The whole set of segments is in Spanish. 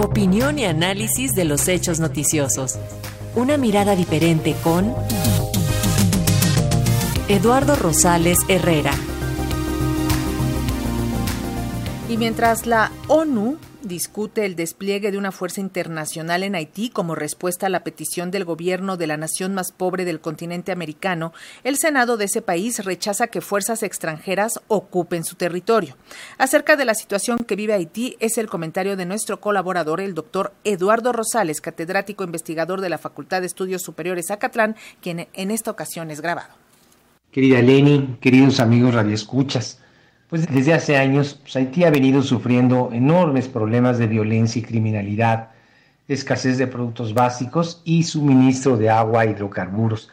Opinión y análisis de los hechos noticiosos. Una mirada diferente con Eduardo Rosales Herrera. Y mientras la ONU discute el despliegue de una fuerza internacional en Haití como respuesta a la petición del gobierno de la nación más pobre del continente americano, el Senado de ese país rechaza que fuerzas extranjeras ocupen su territorio. Acerca de la situación que vive Haití es el comentario de nuestro colaborador, el doctor Eduardo Rosales, catedrático investigador de la Facultad de Estudios Superiores Acatlán, quien en esta ocasión es grabado. Querida Leni, queridos amigos radioescuchas, pues desde hace años pues, Haití ha venido sufriendo enormes problemas de violencia y criminalidad, escasez de productos básicos y suministro de agua e hidrocarburos.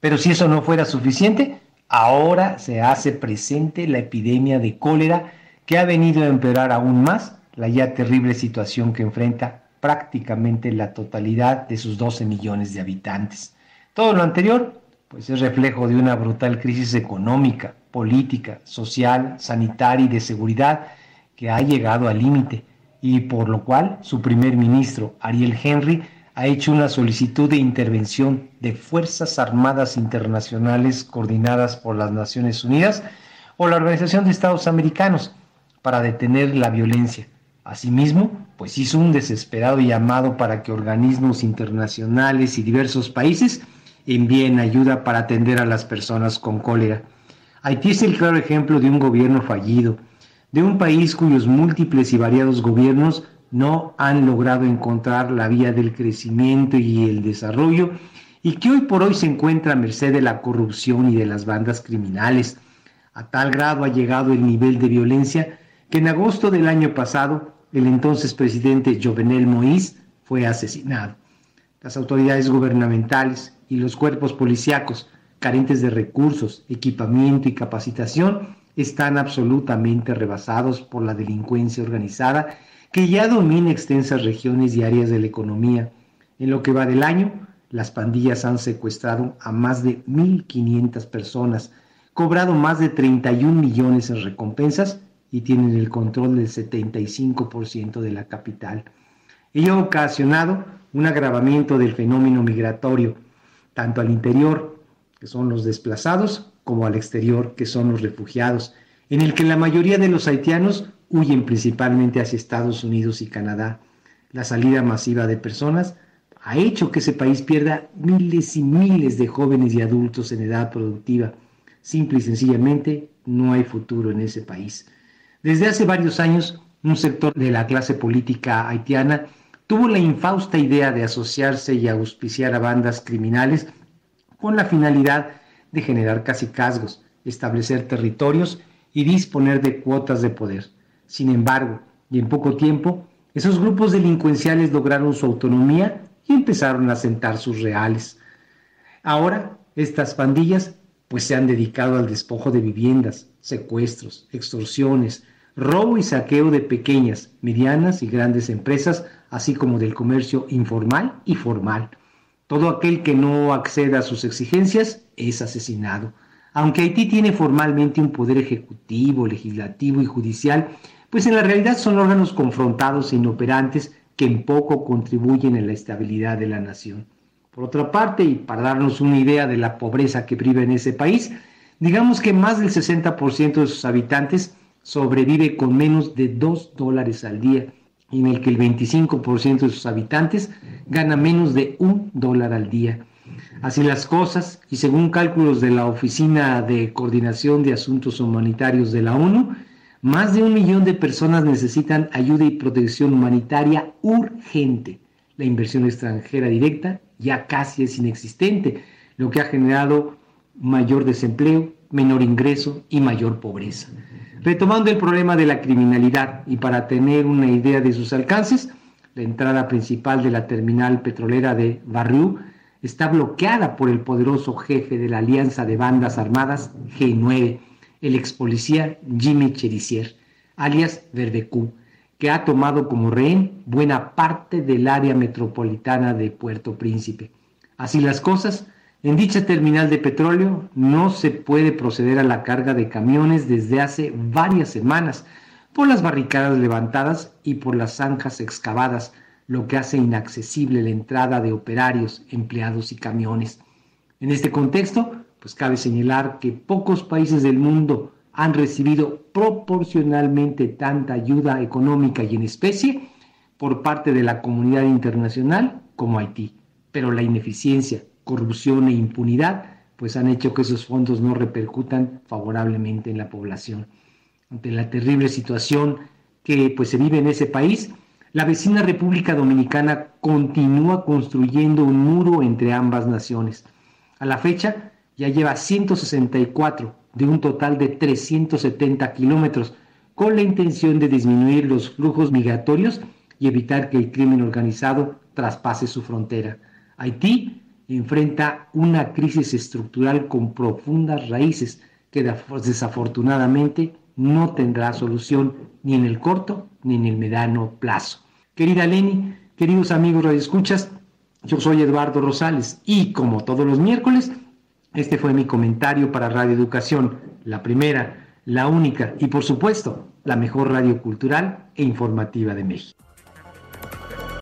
Pero si eso no fuera suficiente, ahora se hace presente la epidemia de cólera que ha venido a empeorar aún más la ya terrible situación que enfrenta prácticamente la totalidad de sus 12 millones de habitantes. Todo lo anterior pues es reflejo de una brutal crisis económica, política, social, sanitaria y de seguridad que ha llegado al límite y por lo cual su primer ministro, Ariel Henry, ha hecho una solicitud de intervención de Fuerzas Armadas Internacionales coordinadas por las Naciones Unidas o la Organización de Estados Americanos para detener la violencia. Asimismo, pues hizo un desesperado llamado para que organismos internacionales y diversos países envíen ayuda para atender a las personas con cólera. Haití es el claro ejemplo de un gobierno fallido, de un país cuyos múltiples y variados gobiernos no han logrado encontrar la vía del crecimiento y el desarrollo y que hoy por hoy se encuentra a merced de la corrupción y de las bandas criminales. A tal grado ha llegado el nivel de violencia que en agosto del año pasado el entonces presidente Jovenel Moïse fue asesinado. Las autoridades gubernamentales, y los cuerpos policíacos, carentes de recursos, equipamiento y capacitación, están absolutamente rebasados por la delincuencia organizada que ya domina extensas regiones y áreas de la economía. En lo que va del año, las pandillas han secuestrado a más de 1.500 personas, cobrado más de 31 millones en recompensas y tienen el control del 75% de la capital. Ello ha ocasionado un agravamiento del fenómeno migratorio, tanto al interior, que son los desplazados, como al exterior, que son los refugiados, en el que la mayoría de los haitianos huyen principalmente hacia Estados Unidos y Canadá. La salida masiva de personas ha hecho que ese país pierda miles y miles de jóvenes y adultos en edad productiva. Simple y sencillamente no hay futuro en ese país. Desde hace varios años, un sector de la clase política haitiana tuvo la infausta idea de asociarse y auspiciar a bandas criminales con la finalidad de generar casicazgos, establecer territorios y disponer de cuotas de poder. Sin embargo, y en poco tiempo, esos grupos delincuenciales lograron su autonomía y empezaron a sentar sus reales. Ahora, estas pandillas pues se han dedicado al despojo de viviendas, secuestros, extorsiones, robo y saqueo de pequeñas, medianas y grandes empresas, así como del comercio informal y formal. Todo aquel que no acceda a sus exigencias es asesinado. Aunque Haití tiene formalmente un poder ejecutivo, legislativo y judicial, pues en la realidad son órganos confrontados e inoperantes que en poco contribuyen a la estabilidad de la nación. Por otra parte, y para darnos una idea de la pobreza que vive en ese país, digamos que más del 60% de sus habitantes sobrevive con menos de 2 dólares al día, en el que el 25% de sus habitantes gana menos de un dólar al día. Así las cosas, y según cálculos de la Oficina de Coordinación de Asuntos Humanitarios de la ONU, más de un millón de personas necesitan ayuda y protección humanitaria urgente. La inversión extranjera directa ya casi es inexistente, lo que ha generado mayor desempleo, menor ingreso y mayor pobreza. Retomando el problema de la criminalidad y para tener una idea de sus alcances, la entrada principal de la terminal petrolera de Barriú está bloqueada por el poderoso jefe de la Alianza de Bandas Armadas G9, el ex policía Jimmy Cherisier, alias Verdecú, que ha tomado como rehén buena parte del área metropolitana de Puerto Príncipe. Así las cosas, en dicha terminal de petróleo no se puede proceder a la carga de camiones desde hace varias semanas por las barricadas levantadas y por las zanjas excavadas, lo que hace inaccesible la entrada de operarios, empleados y camiones. En este contexto, pues cabe señalar que pocos países del mundo han recibido proporcionalmente tanta ayuda económica y en especie por parte de la comunidad internacional como Haití. Pero la ineficiencia, corrupción e impunidad pues han hecho que esos fondos no repercutan favorablemente en la población. Ante la terrible situación que pues se vive en ese país, la vecina República Dominicana continúa construyendo un muro entre ambas naciones. A la fecha ya lleva 164 de un total de 370 kilómetros, con la intención de disminuir los flujos migratorios y evitar que el crimen organizado traspase su frontera. Haití enfrenta una crisis estructural con profundas raíces que desafortunadamente no tendrá solución ni en el corto ni en el mediano plazo. Querida Leni, queridos amigos radioescuchas, yo soy Eduardo Rosales y como todos los miércoles, este fue mi comentario para Radio Educación, la primera, la única y por supuesto la mejor radio cultural e informativa de México.